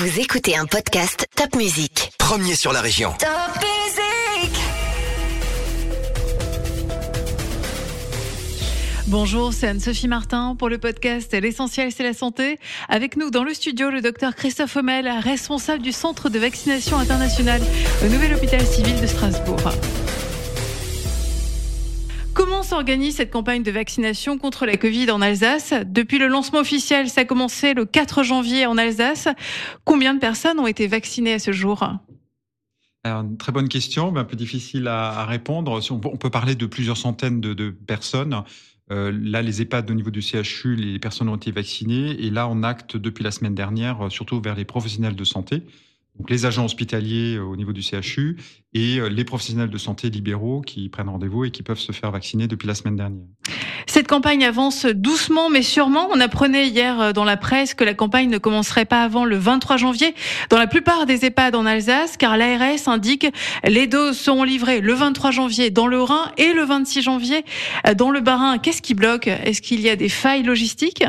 Vous écoutez un podcast Top Music. Premier sur la région. Top Music Bonjour, c'est Anne-Sophie Martin pour le podcast L'essentiel c'est la santé. Avec nous dans le studio, le docteur Christophe Hommel, responsable du centre de vaccination internationale au nouvel hôpital civil de Strasbourg. Comment s'organise cette campagne de vaccination contre la Covid en Alsace Depuis le lancement officiel, ça a commencé le 4 janvier en Alsace. Combien de personnes ont été vaccinées à ce jour une très bonne question, mais un peu difficile à, répondre. On peut parler de plusieurs centaines de, de personnes. Euh, là, les EHPAD au niveau du CHU, les personnes ont été vaccinées. Et là, on acte depuis la semaine dernière, euh, surtout vers les professionnels de santé, donc les agents hospitaliers euh, au niveau du CHU et les professionnels de santé libéraux qui prennent rendez-vous et qui peuvent se faire vacciner depuis la semaine dernière. Cette campagne avance doucement mais sûrement. On apprenait hier dans la presse que la campagne ne commencerait pas avant le 23 janvier dans la plupart des EHPAD en Alsace car l'ARS indique les doses seront livrées le 23 janvier dans le Rhin et le 26 janvier dans le Bas-Rhin. Qu'est-ce qui bloque? Est-ce qu'il y a des failles logistiques?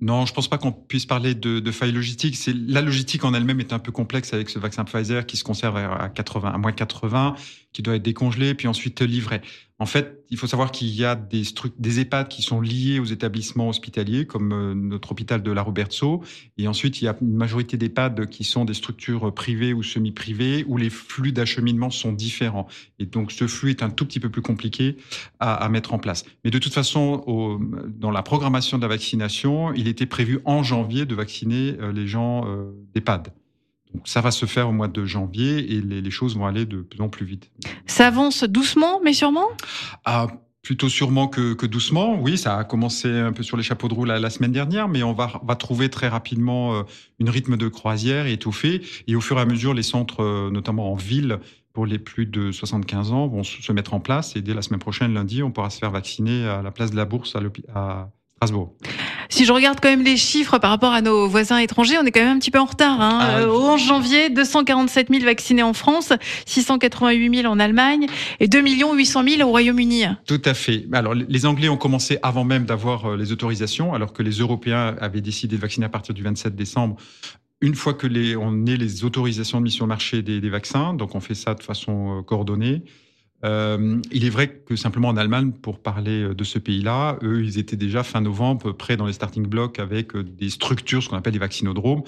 Non, je pense pas qu'on puisse parler de, de failles logistiques. C'est la logistique en elle-même est un peu complexe avec ce vaccin Pfizer qui se conserve à 80, à moins 80, qui doit être décongelé puis ensuite livré. En fait, il faut savoir qu'il y a des, des EHPAD qui sont liés aux établissements hospitaliers, comme euh, notre hôpital de la Robertso. Et ensuite, il y a une majorité d'EHPAD qui sont des structures privées ou semi-privées, où les flux d'acheminement sont différents. Et donc, ce flux est un tout petit peu plus compliqué à, mettre en place. Mais de toute façon, dans la programmation de la vaccination, il était prévu en janvier de vacciner euh, les gens euh, d'EHPAD. Donc ça va se faire au mois de janvier et les, les, choses vont aller de plus en plus vite. Ça avance doucement, mais sûrement? Ah, Plutôt sûrement que, que, doucement. Oui, ça a commencé un peu sur les chapeaux de roue la, la semaine dernière, mais on va, va trouver très rapidement euh, une rythme de croisière étoffé. Et au fur et à mesure, les centres, euh, notamment en ville, pour les plus de 75 ans, vont se mettre en place. Et dès la semaine prochaine, lundi, on pourra se faire vacciner à la place de la Bourse à, à Strasbourg. Si je regarde quand même les chiffres par rapport à nos voisins étrangers, on est quand même un petit peu en retard. Hein. Ah, Au 11 janvier, 247 000 vaccinés en France, 688 000 en Allemagne et 2 800 000 au Royaume-Uni. Tout à fait. Alors, les Anglais ont commencé avant même d'avoir euh, les autorisations, alors que les Européens avaient décidé de vacciner à partir du 27 décembre une fois que les, on ait les autorisations de mise sur le marché des, des vaccins, donc on fait ça de façon euh, coordonnée. Euh, il est vrai que simplement en Allemagne, pour parler de ce pays-là, eux, ils étaient déjà fin novembre prêts dans les starting blocks avec des structures, ce qu'on appelle des vaccinodromes,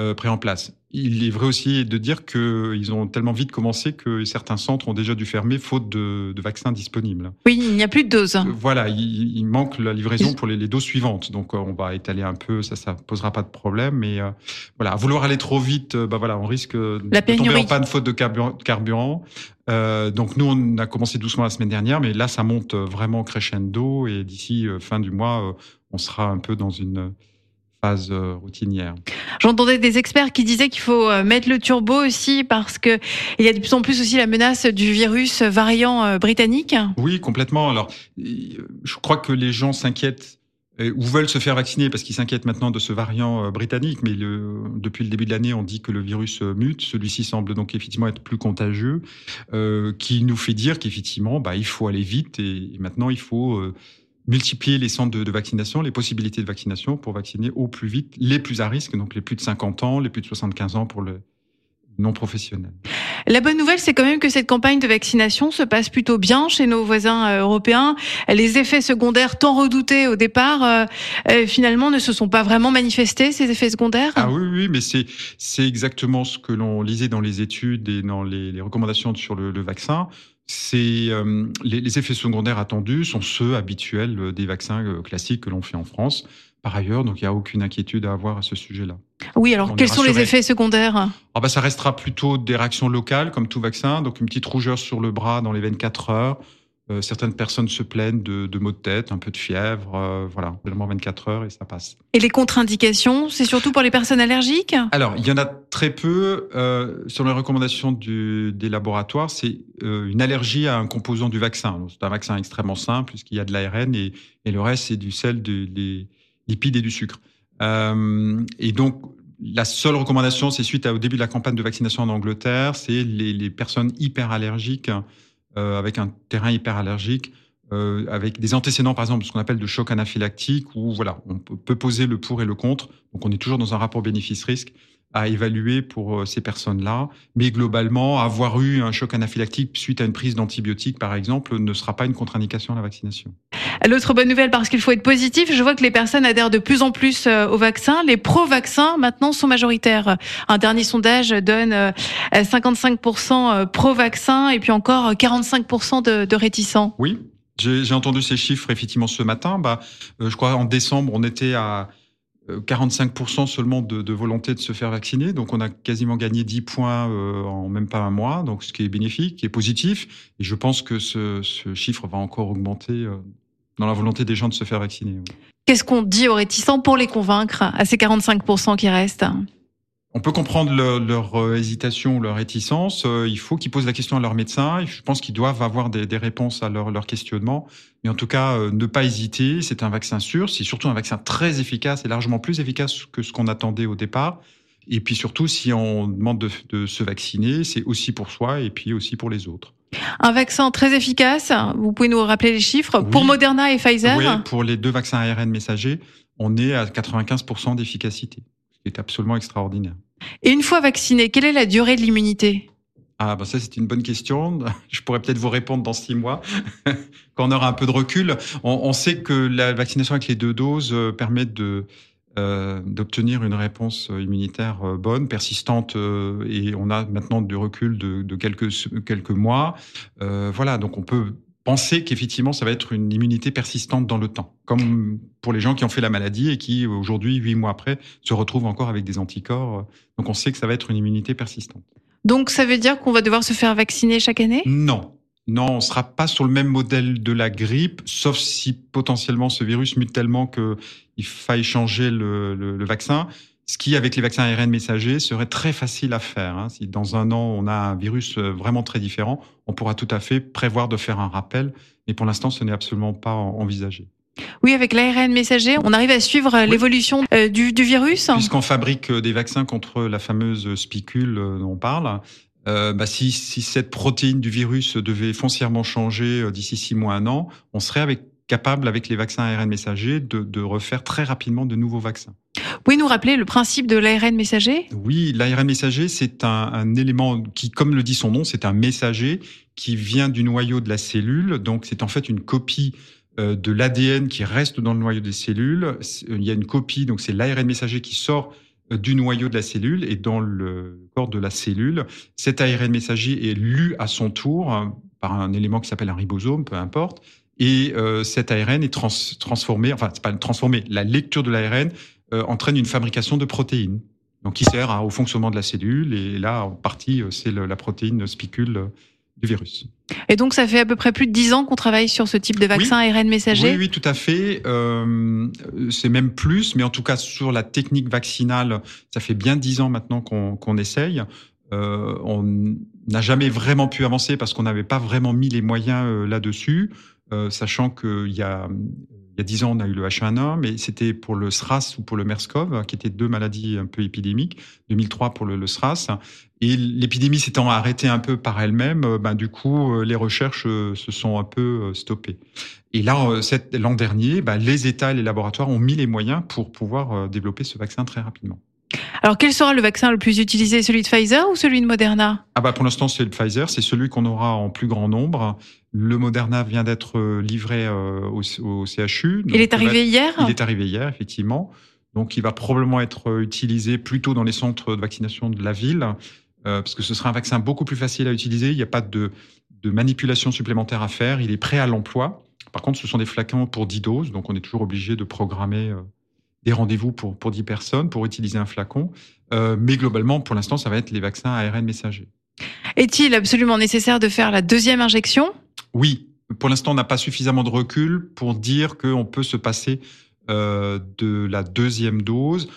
euh, prêts en place. Il est vrai aussi de dire qu'ils ont tellement vite commencé que certains centres ont déjà dû fermer faute de, de vaccins disponibles. Oui, il n'y a plus de doses. Voilà, il, il manque la livraison pour les, les, doses suivantes. Donc on va étaler un peu, ça, ça posera pas de problème. Mais euh, voilà, à vouloir aller trop vite, bah voilà, on risque la de tomber en panne faute de carburant. Euh, donc nous, on a commencé doucement la semaine dernière, mais là, ça monte vraiment crescendo et d'ici euh, fin du mois, euh, on sera un peu dans une phase routinière. J'entendais des experts qui disaient qu'il faut mettre le turbo aussi parce que il y a de plus en plus aussi la menace du virus variant britannique. Oui, complètement. Alors, je crois que les gens s'inquiètent ou veulent se faire vacciner parce qu'ils s'inquiètent maintenant de ce variant britannique, mais le, depuis le début de l'année, on dit que le virus mute. Celui-ci semble donc effectivement être plus contagieux, euh, qui nous fait dire qu'effectivement, bah, il faut aller vite et, et maintenant il faut euh, multiplier les centres de, de, vaccination, les possibilités de vaccination pour vacciner au plus vite les plus à risque, donc les plus de 50 ans, les plus de 75 ans pour le non professionnel. La bonne nouvelle, c'est quand même que cette campagne de vaccination se passe plutôt bien chez nos voisins européens. Les effets secondaires tant redoutés au départ, euh, finalement, ne se sont pas vraiment manifestés, ces effets secondaires? Ah oui, oui, mais c'est, c'est exactement ce que l'on lisait dans les études et dans les, les recommandations sur le, le vaccin. C'est euh, les, les, effets secondaires attendus sont ceux habituels des vaccins classiques que l'on fait en France. Par ailleurs, donc il n'y a aucune inquiétude à avoir à ce sujet-là. Oui, alors On quels sont les effets secondaires? Ah bah, Ça restera plutôt des réactions locales, comme tout vaccin, donc une petite rougeur sur le bras dans les 24 heures. Euh, certaines personnes se plaignent de, de maux de tête, un peu de fièvre, euh, voilà, seulement 24 heures et ça passe. Et les contre-indications, c'est surtout pour les personnes allergiques? Alors, il y en a très peu. Euh, sur les recommandations du, des laboratoires, c'est euh, une allergie à un composant du vaccin. C'est un vaccin extrêmement simple puisqu'il y a de l'ARN et, et, le reste, c'est du sel, des lipides et du sucre. Euh, et donc, la seule recommandation, c'est suite à, au début de la campagne de vaccination en Angleterre, c'est les, les, personnes hyperallergiques, euh, avec un terrain hyperallergique, euh, avec des antécédents, par exemple, ce qu'on appelle de choc anaphylactique, où voilà, on peut poser le pour et le contre. Donc, on est toujours dans un rapport bénéfice-risque. À évaluer pour euh, ces personnes-là. Mais globalement, avoir eu un choc anaphylactique suite à une prise d'antibiotiques, par exemple, ne sera pas une contre-indication à la vaccination. L'autre bonne nouvelle, parce qu'il faut être positif, je vois que les personnes adhèrent de plus en plus euh, au vaccin. Les pro-vaccins, maintenant, sont majoritaires. Un dernier sondage donne 55% pro-vaccin et puis encore 45% de, de réticents. Oui, j'ai entendu ces chiffres effectivement ce matin. Bah, je crois en décembre, on était à 45% seulement de, volonté de se faire vacciner. Donc, on a quasiment gagné 10 points euh, en même pas un mois. Donc, ce qui est bénéfique, qui est positif. Et je pense que ce, ce chiffre va encore augmenter euh, dans la volonté des gens de se faire vacciner. Qu'est-ce qu'on dit aux réticents pour les convaincre à ces 45% qui restent? On peut comprendre leur, leur euh, hésitation ou leur réticence. Euh, il faut qu'ils posent la question à leur médecin. Je pense qu'ils doivent avoir des, des réponses à leur, leur, questionnement. Mais en tout cas, euh, ne pas hésiter. C'est un vaccin sûr. C'est surtout un vaccin très efficace et largement plus efficace que ce qu'on attendait au départ. Et puis surtout, si on demande de, de se vacciner, c'est aussi pour soi et puis aussi pour les autres. Un vaccin très efficace. Vous pouvez nous rappeler les chiffres oui. pour Moderna et Pfizer. Oui, pour les deux vaccins ARN messagers, on est à 95% d'efficacité, ce qui est absolument extraordinaire. Et une fois vacciné, quelle est la durée de l'immunité? Ah bah ça c'est une bonne question. Je pourrais peut-être vous répondre dans six mois quand on aura un peu de recul. On, sait que la vaccination avec les deux doses euh, permet euh, d'obtenir une réponse immunitaire euh, bonne, persistante, et on a maintenant du recul de, quelques quelques mois. Voilà, donc on peut penser qu'effectivement, ça va être une immunité persistante dans le temps, comme pour les gens qui ont fait la maladie et qui, aujourd'hui, huit mois après, se retrouvent encore avec des anticorps. Donc, on sait que ça va être une immunité persistante. Donc, ça veut dire qu'on va devoir se faire vacciner chaque année? Non. Non, on sera pas sur le même modèle de la grippe, sauf si potentiellement ce virus mute tellement qu'il faille changer le, le, le vaccin ce qui, avec les vaccins ARN messagers, serait très facile à faire. Hein. Si dans un an, on a un virus euh, vraiment très différent, on pourra tout à fait prévoir de faire un rappel. Mais pour l'instant, ce n'est absolument pas envisagé. Oui, avec l'ARN messager, on arrive à suivre oui. l'évolution euh, du, du, virus Puisqu'on fabrique euh, des vaccins contre la fameuse spicule dont on parle, euh, bah, si, si, cette protéine du virus devait foncièrement changer d'ici six mois, un an, on serait avec, capable, avec les vaccins ARN messagers, de, de refaire très rapidement de nouveaux vaccins. Vous pouvez nous rappeler le principe de l'ARN messager? Oui, l'ARN messager, c'est un, un, élément qui, comme le dit son nom, c'est un messager qui vient du noyau de la cellule. Donc, c'est en fait une copie euh, de l'ADN qui reste dans le noyau des cellules. Il y a une copie, donc c'est l'ARN messager qui sort euh, du noyau de la cellule et dans le corps de la cellule. Cet ARN messager est lu à son tour hein, par un élément qui s'appelle un ribosome, peu importe. Et euh, cet ARN est trans transformé, enfin, c'est pas transformé, la lecture de l'ARN euh, entraîne une fabrication de protéines, donc qui sert à, au fonctionnement de la cellule. Et là, en partie, euh, c'est la protéine spicule euh, du virus. Et donc, ça fait à peu près plus de dix ans qu'on travaille sur ce type de vaccin oui. ARN messager? Oui, oui, tout à fait. Euh, c'est même plus, mais en tout cas, sur la technique vaccinale, ça fait bien dix ans maintenant qu'on qu essaye. Euh, on n'a jamais vraiment pu avancer parce qu'on n'avait pas vraiment mis les moyens euh, là-dessus, sachant qu'il y a il y a dix ans, on a eu le H1N1, mais c'était pour le SRAS ou pour le MERS-CoV, qui étaient deux maladies un peu épidémiques. 2003 pour le, le SRAS. Et l'épidémie s'étant arrêtée un peu par elle-même, ben, du coup, les recherches se sont un peu stoppées. Et là, l'an dernier, ben, les États et les laboratoires ont mis les moyens pour pouvoir développer ce vaccin très rapidement. Alors, quel sera le vaccin le plus utilisé, celui de Pfizer ou celui de Moderna? Ah bah pour l'instant, c'est le Pfizer, c'est celui qu'on aura en plus grand nombre. Le Moderna vient d'être livré au, au CHU. Il est arrivé hier? Il est arrivé hier, effectivement. Donc, il va probablement être utilisé plutôt dans les centres de vaccination de la ville, euh, parce que ce sera un vaccin beaucoup plus facile à utiliser. Il n'y a pas de, de manipulation supplémentaire à faire. Il est prêt à l'emploi. Par contre, ce sont des flacons pour 10 doses, donc on est toujours obligé de programmer euh, des rendez-vous pour, pour 10 personnes pour utiliser un flacon. Euh, mais globalement, pour l'instant, ça va être les vaccins ARN messagers. Est-il absolument nécessaire de faire la deuxième injection? Oui. Pour l'instant, on n'a pas suffisamment de recul pour dire qu'on peut se passer euh, de la deuxième dose.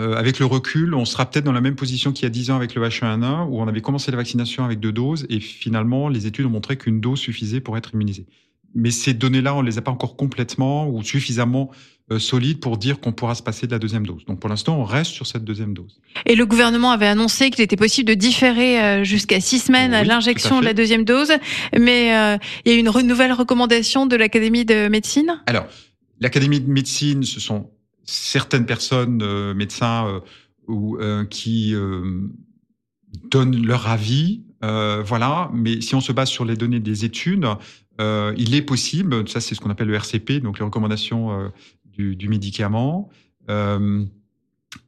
Euh, avec le recul, on sera peut-être dans la même position qu'il y a 10 ans avec le H1N1, où on avait commencé la vaccination avec deux doses, et finalement, les études ont montré qu'une dose suffisait pour être immunisé. Mais ces données-là, on ne les a pas encore complètement ou suffisamment euh, solides pour dire qu'on pourra se passer de la deuxième dose. Donc pour l'instant, on reste sur cette deuxième dose. Et le gouvernement avait annoncé qu'il était possible de différer euh, jusqu'à six semaines oui, l'injection de la deuxième dose, mais euh, il y a eu une nouvelle recommandation de l'Académie de médecine? Alors, l'Académie de médecine, ce sont certaines personnes, euh, médecins, ou qui donnent leur avis. voilà, mais si on se base sur les données des études, il est possible, ça c'est ce qu'on appelle le RCP, donc les recommandations du, du, médicament,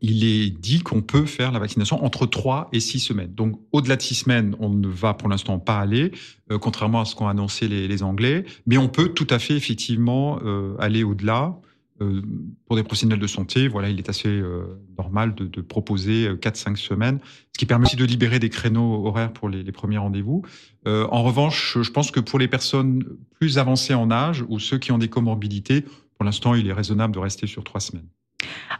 il est dit qu'on peut faire la vaccination entre 3 et 6 semaines. Donc, au-delà de 6 semaines, on ne va pour l'instant pas aller, euh, contrairement à ce qu'ont annoncé les, Anglais. Mais on peut tout à fait, effectivement, euh, aller au-delà. Euh, pour des professionnels de santé, voilà, il est assez euh, normal de, de proposer 4-5 semaines, ce qui permet aussi de libérer des créneaux horaires pour les, les premiers rendez-vous. en revanche, je pense que pour les personnes plus avancées en âge ou ceux qui ont des comorbidités, pour l'instant, il est raisonnable de rester sur 3 semaines.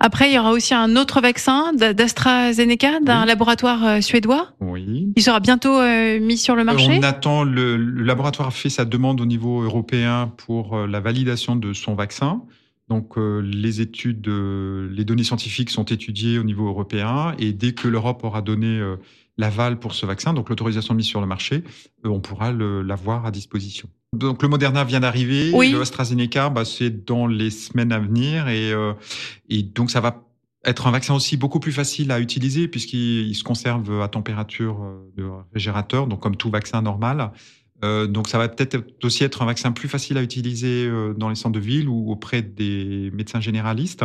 Après, il y aura aussi un autre vaccin d'AstraZeneca, d'un laboratoire euh, suédois. Oui. Il sera bientôt euh, mis sur le marché. On attend, le, le, laboratoire a fait sa demande au niveau européen pour euh, la validation de son vaccin. Donc, les études, les données scientifiques sont étudiées au niveau européen et dès que l'Europe aura donné l'aval pour ce vaccin, donc l'autorisation de mise sur le marché, on pourra l'avoir à disposition. Donc le Moderna vient d'arriver, oui. le AstraZeneca, bah, c'est dans les semaines à venir et, euh, et donc ça va être un vaccin aussi beaucoup plus facile à utiliser puisqu'il se conserve à température euh, de réfrigérateur, donc comme tout vaccin normal. Euh, donc ça va peut-être aussi être un vaccin plus facile à utiliser euh, dans les centres de ville ou auprès des médecins généralistes.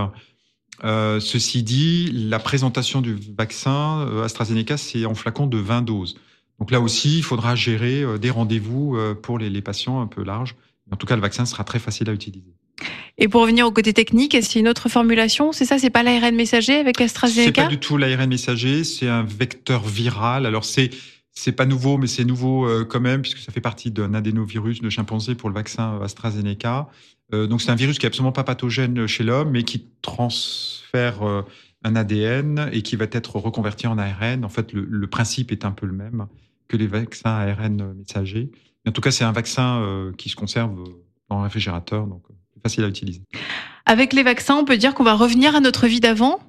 Euh, ceci dit, la présentation du vaccin AstraZeneca, c'est en flacon de 20 doses. Donc là aussi, il faudra gérer des rendez-vous pour les, patients un peu larges. En tout cas, le vaccin sera très facile à utiliser. Et pour revenir au côté technique, est-ce qu'il y a une autre formulation? C'est ça, c'est pas l'ARN messager avec AstraZeneca C'est pas du tout l'ARN messager, c'est un vecteur viral. Alors c'est c'est pas nouveau, mais c'est nouveau euh, quand même puisque ça fait partie d'un adénovirus de chimpanzé pour le vaccin AstraZeneca. donc c'est un virus qui est absolument pas pathogène chez l'homme, mais qui transfère un ADN et qui va être reconverti en ARN. En fait, le, principe est un peu le même que les vaccins ARN messagers. en tout cas, c'est un vaccin euh, qui se conserve dans le réfrigérateur, donc euh, facile à utiliser. Avec les vaccins, on peut dire qu'on va revenir à notre vie d'avant?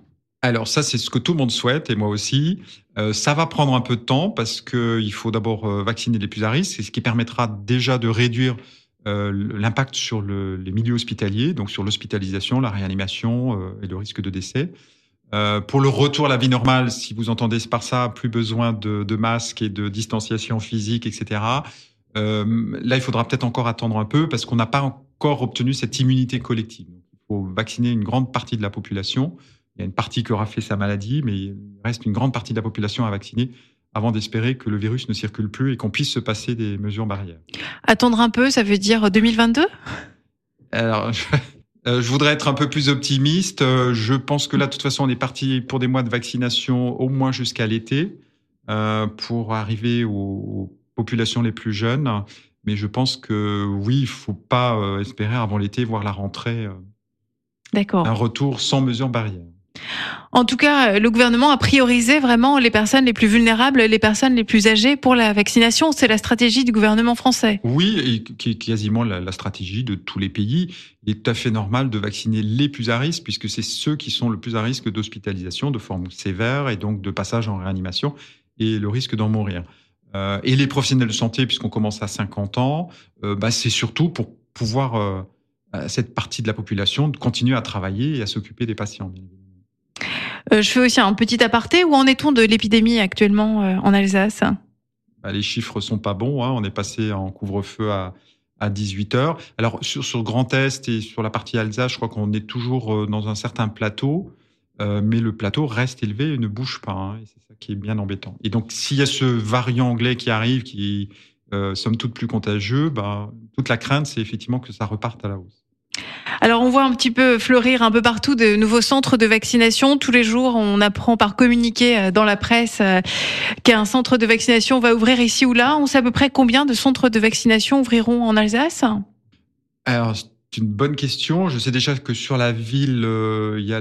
Alors ça, c'est ce que tout le monde souhaite, et moi aussi. Euh, ça va prendre un peu de temps parce qu'il faut d'abord euh, vacciner les plus à risque, ce qui permettra déjà de réduire euh, l'impact sur le, les milieux hospitaliers, donc sur l'hospitalisation, la réanimation et le risque de décès. Pour le retour à la vie normale, si vous entendez par ça, plus besoin de, masques et de distanciation physique, etc. Là, il faudra peut-être encore attendre un peu parce qu'on n'a pas encore obtenu cette immunité collective. il faut vacciner une grande partie de la population. Il y a une partie qui aura fait sa maladie, mais il reste une grande partie de la population à vacciner avant d'espérer que le virus ne circule plus et qu'on puisse se passer des mesures barrières. Attendre un peu, ça veut dire 2022 Alors, euh, je voudrais être un peu plus optimiste. Euh, je pense que là, de toute façon, on est parti pour des mois de vaccination au moins jusqu'à l'été euh, pour arriver aux populations les plus jeunes. Mais je pense que oui, il faut pas espérer avant l'été voir la rentrée. D'accord. Un retour sans mesures barrières. En tout cas, le gouvernement a priorisé vraiment les personnes les plus vulnérables, les personnes les plus âgées pour la vaccination. C'est la stratégie du gouvernement français. Oui, et qui est quasiment la, stratégie de tous les pays. Il est tout à fait normal de vacciner les plus à risque, puisque c'est ceux qui sont le plus à risque d'hospitalisation, de forme sévère et donc de passage en réanimation et le risque d'en mourir. Euh, et les professionnels de santé, puisqu'on commence à 50 ans, euh, bah, c'est surtout pour pouvoir, euh, cette partie de la population, continuer à travailler et à s'occuper des patients. Euh, je fais aussi un petit aparté. Où en est-on de l'épidémie actuellement euh, en Alsace? Bah, Les chiffres sont pas bons. Hein. On est passé en couvre-feu à, à 18 heures. Alors sur, sur Grand Est et sur la partie Alsace, je crois qu'on est toujours euh, dans un certain plateau, mais le plateau reste élevé et ne bouge pas. Hein, c'est ça qui est bien embêtant. Et donc s'il y a ce variant anglais qui arrive, qui euh, somme toute plus contagieux, bah, toute la crainte, c'est effectivement que ça reparte à la hausse. Alors on voit un petit peu fleurir un peu partout de nouveaux centres de vaccination. Tous les jours, on apprend par communiqué euh, dans la presse euh, qu'un centre de vaccination va ouvrir ici ou là. On sait à peu près combien de centres de vaccination ouvriront en Alsace? Alors c'est une bonne question. Je sais déjà que sur la ville, euh, il y a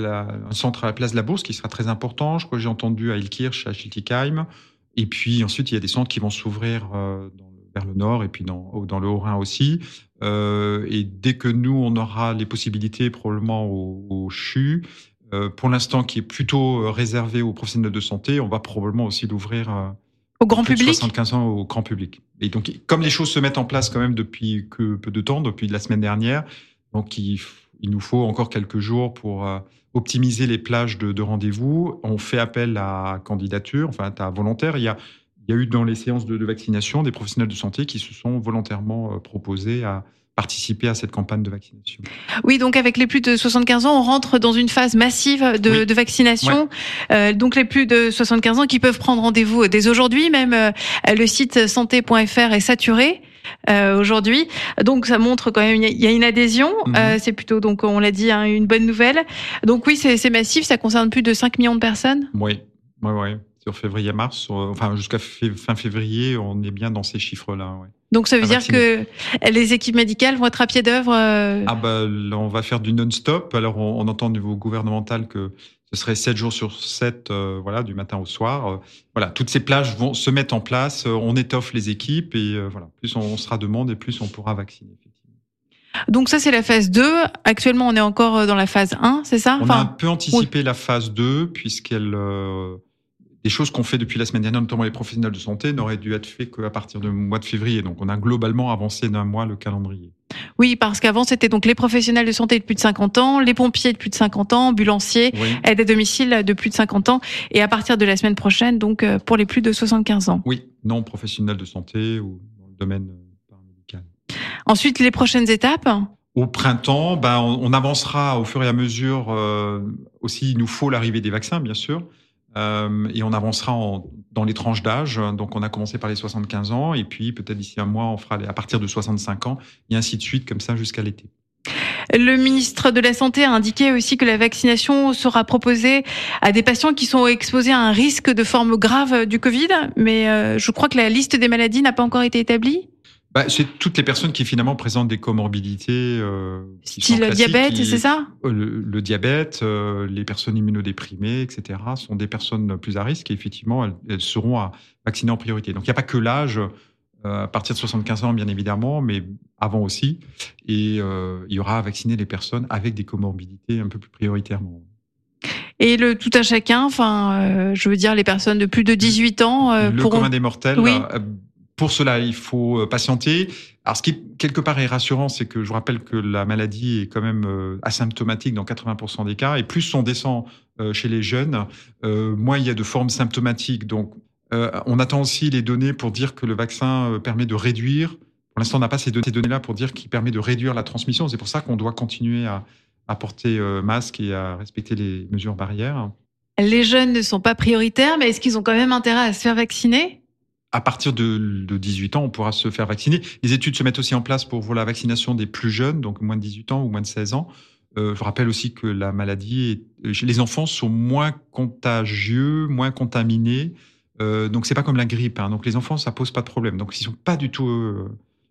un centre à la place de la Bourse qui sera très important. Je crois que j'ai entendu à Ilkirch, à Schiltigheim. Et puis ensuite, il y a des centres qui vont s'ouvrir vers le nord et puis dans, dans le Haut-Rhin aussi. Euh, et dès que nous, on aura les possibilités probablement au, au CHU, euh, pour l'instant qui est plutôt réservé aux professionnels de santé, on va probablement aussi l'ouvrir euh, au grand public? 75 ans au grand public. Et donc, comme les choses se mettent en place quand même depuis que peu de temps, depuis la semaine dernière, donc il, il nous faut encore quelques jours pour optimiser les plages de, de rendez-vous. On fait appel à candidature, enfin à volontaire. Il y a, il y a eu dans les séances de, de, vaccination des professionnels de santé qui se sont volontairement proposés à participer à cette campagne de vaccination. Oui, donc avec les plus de 75 ans, on rentre dans une phase massive de, oui. de vaccination. Ouais. Euh, donc les plus de 75 ans qui peuvent prendre rendez-vous dès aujourd'hui, même euh, le site santé.fr est saturé. Euh, aujourd'hui. Donc ça montre quand même il y a une adhésion. Mmh. Euh, c'est plutôt donc on l'a dit hein, une bonne nouvelle. Donc oui c'est massif, ça concerne plus de 5 millions de personnes. Oui, oui, oui. Sur février-mars, enfin jusqu'à fin février, on est bien dans ces chiffres-là. Ouais. Donc ça veut dire que les équipes médicales vont être à pied d'œuvre. Euh... Ah bah là, on va faire du non-stop. Alors on, on, entend au niveau gouvernemental que ce serait 7 jours sur 7, euh, voilà, du matin au soir. Euh, voilà, toutes ces plages vont se mettre en place. Euh, on étoffe les équipes et euh, voilà, plus on, on, sera de monde et plus on pourra vacciner. Donc ça c'est la phase 2. Actuellement on est encore dans la phase 1, c'est ça? On a un peu anticipé oui. la phase 2 puisqu'elle des choses qu'on fait depuis la semaine dernière, notamment les professionnels de santé, n'auraient dû être faits qu'à partir du mois de février. Donc, on a globalement avancé d'un mois le calendrier. Oui, parce qu'avant, c'était donc les professionnels de santé de plus de 50 ans, les pompiers de plus de 50 ans, ambulanciers, oui. aides à domicile de plus de 50 ans, et à partir de la semaine prochaine, donc euh, pour les plus de 75 ans. Oui, non professionnels de santé ou dans le domaine euh, paramédical. Ensuite, les prochaines étapes au printemps, ben, on, on, avancera au fur et à mesure. Euh, aussi, il nous faut l'arrivée des vaccins, bien sûr. Euh, et on avancera en, dans les tranches d'âge. Donc, on a commencé par les 75 ans, et puis peut-être d'ici un mois, on fera les, à partir de 65 ans, et ainsi de suite, comme ça, jusqu'à l'été. Le ministre de la Santé a indiqué aussi que la vaccination sera proposée à des patients qui sont exposés à un risque de forme grave du Covid, mais euh, je crois que la liste des maladies n'a pas encore été établie. Bah, c'est toutes les personnes qui finalement présentent des comorbidités. Euh, qui Style le diabète, c'est ça? Le, le, diabète, euh, les personnes immunodéprimées, etc. sont des personnes plus à risque et effectivement, elles, elles seront à vacciner en priorité. Donc il n'y a pas que l'âge, euh, à partir de 75 ans bien évidemment, mais avant aussi. Et euh, il y aura à vacciner les personnes avec des comorbidités un peu plus prioritairement. Et le tout à chacun, enfin, euh, je veux dire les personnes de plus de 18 ans. Euh, le pourront... commun des mortels. Oui. Pour cela, il faut euh, patienter. Alors, ce qui quelque part est rassurant, c'est que je vous rappelle que la maladie est quand même euh, asymptomatique dans 80% des cas, et plus on descend euh, chez les jeunes, moins il y a de formes symptomatiques. Donc, on attend aussi les données pour dire que le vaccin permet de réduire. Pour l'instant, on n'a pas ces données-là pour dire qu'il permet de réduire la transmission. C'est pour ça qu'on doit continuer à, à porter masque et à respecter les mesures barrières. Les jeunes ne sont pas prioritaires, mais est-ce qu'ils ont quand même intérêt à se faire vacciner? À partir de, de, 18 ans, on pourra se faire vacciner. Les études se mettent aussi en place pour, pour la vaccination des plus jeunes, donc moins de 18 ans ou moins de 16 ans. Euh, je rappelle aussi que la maladie, est, les enfants sont moins contagieux, moins contaminés. Euh, donc c'est pas comme la grippe. Hein. Donc les enfants, ça pose pas de problème. Donc ils sont pas du tout euh,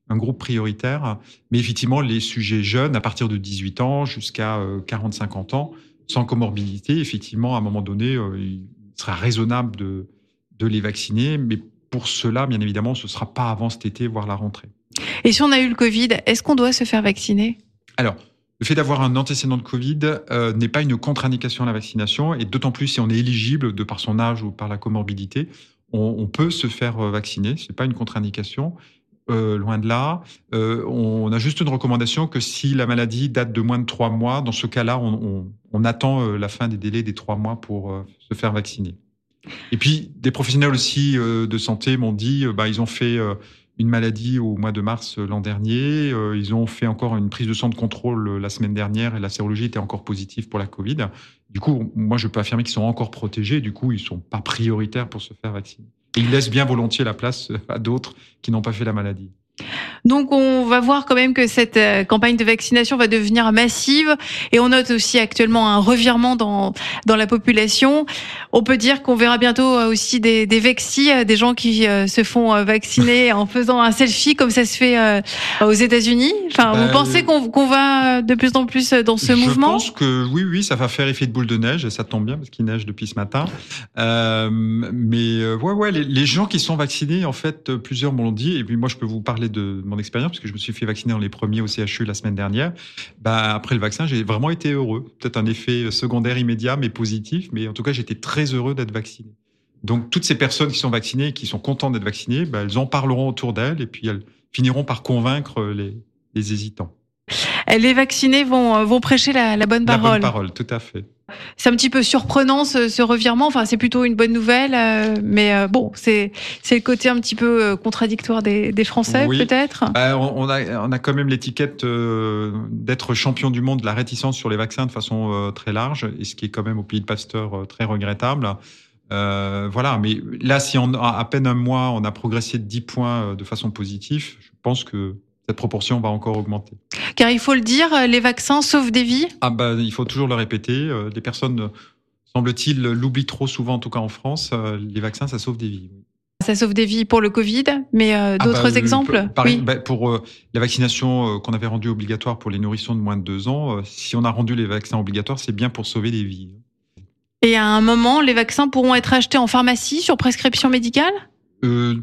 un groupe prioritaire. Mais effectivement, les sujets jeunes, à partir de 18 ans jusqu'à 40-50 euh, ans, sans comorbidité, effectivement, à un moment donné, euh, il sera raisonnable de, de les vacciner, mais pour cela, bien évidemment, ce ne sera pas avant cet été, voire la rentrée. Et si on a eu le Covid, est-ce qu'on doit se faire vacciner? Alors, le fait d'avoir un antécédent de Covid euh, n'est pas une contre-indication à la vaccination, et d'autant plus si on est éligible de par son âge ou par la comorbidité, on, on peut se faire euh, vacciner. C'est pas une contre-indication. Euh, loin de là. Euh, on a juste une recommandation que si la maladie date de moins de trois mois, dans ce cas-là, on, on, on, attend la fin des délais des trois mois pour se faire vacciner. Et puis, des professionnels aussi euh, de santé m'ont dit, euh, bah, ils ont fait euh, une maladie au mois de mars l'an dernier. ils ont fait encore une prise de sang de contrôle la semaine dernière et la sérologie était encore positive pour la Covid. Du coup, moi, je peux affirmer qu'ils sont encore protégés. Du coup, ils sont pas prioritaires pour se faire vacciner. Et ils laissent bien volontiers la place à d'autres qui n'ont pas fait la maladie. Donc on va voir quand même que cette euh, campagne de vaccination va devenir massive et on note aussi actuellement un revirement dans dans la population. On peut dire qu'on verra bientôt euh, aussi des, des vexis, euh, des gens qui se font vacciner en faisant un selfie comme ça se fait aux États-Unis. Enfin, bah, vous pensez qu'on qu va de plus en plus dans ce je mouvement? Je pense que oui, oui, ça va faire effet de boule de neige et ça tombe bien parce qu'il neige depuis ce matin. Euh, mais ouais, ouais, les, les gens qui sont vaccinés, en fait, plusieurs m'ont dit et puis moi je peux vous parler de mon expérience, parce que je me suis fait vacciner dans les premiers au CHU la semaine dernière. Bah, après le vaccin, j'ai vraiment été heureux. Peut-être un effet secondaire immédiat, mais positif. Mais en tout cas, j'étais très heureux d'être vacciné. Donc, toutes ces personnes qui sont vaccinées et qui sont contentes d'être vaccinées, bah, elles en parleront autour d'elles et puis elles finiront par convaincre les, les hésitants. les vaccinés vont, vont prêcher la, la bonne parole. La bonne parole, tout à fait. C'est un petit peu surprenant ce, ce, revirement. Enfin, c'est plutôt une bonne nouvelle, euh, mais euh, bon, c'est c'est le côté un petit peu euh, contradictoire des, des Français, Oui. peut-être? Bah, on, a, on a quand même l'étiquette euh, d'être champion du monde de la réticence sur les vaccins de façon très large, et ce qui est quand même au pays de Pasteur très regrettable. Voilà, mais là, si en à peine un mois, on a progressé de 10 points de façon positive, je pense que cette proportion va encore augmenter. Car il faut le dire, les vaccins sauvent des vies. Ah bah, il faut toujours le répéter. euh, Les personnes, euh, semble-t-il, l'oublient trop souvent, en tout cas en France. euh, Les vaccins, ça sauve des vies. Ça sauve des vies pour le Covid, mais euh, Ah d'autres bah, exemples Oui. bah, pour euh, la vaccination euh, qu'on avait rendue obligatoire pour les nourrissons de moins de deux ans, euh, si on a rendu les vaccins obligatoires, c'est bien pour sauver des vies. Et à un moment, les vaccins pourront être achetés en pharmacie sur prescription médicale? Euh,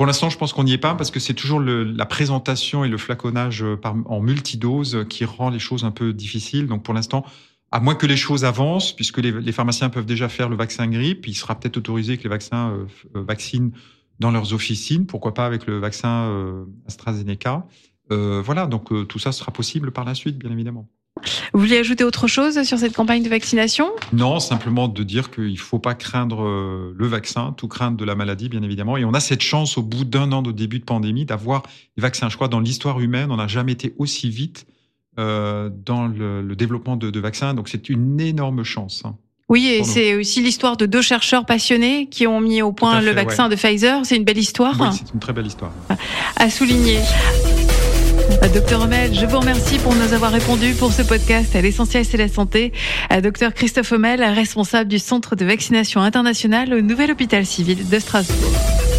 pour l'instant, je pense qu'on n'y est pas parce que c'est toujours le, la présentation et le flaconnage euh, par, en multidose qui rend les choses un peu difficiles. Donc pour l'instant, à moins que les choses avancent, puisque les, les pharmaciens peuvent déjà faire le vaccin grippe, il sera peut-être autorisé que les vaccins euh, euh, vaccinent dans leurs officines, pourquoi pas avec le vaccin euh, AstraZeneca. Euh, voilà, donc euh, tout ça sera possible par la suite, bien évidemment. Vous vouliez ajouter autre chose sur cette campagne de vaccination? Non, simplement de dire qu'il ne faut pas craindre euh, le vaccin, tout craindre de la maladie, bien évidemment. Et on a cette chance, au bout d'un an de début de pandémie, d'avoir les vaccins. Je crois dans l'histoire humaine, on n'a jamais été aussi vite euh, dans le, le développement de, de vaccins. Donc c'est une énorme chance. hein. Oui, et c'est aussi l'histoire de deux chercheurs passionnés qui ont mis au point le vaccin de Pfizer. C'est une belle histoire Oui, c'est une très belle histoire. à souligner. Docteur Homel, je vous remercie pour nous avoir répondu pour ce podcast à l'essentiel c'est la santé. Euh, Docteur Christophe Homel, responsable du centre de vaccination internationale au Nouvel Hôpital Civil de Strasbourg.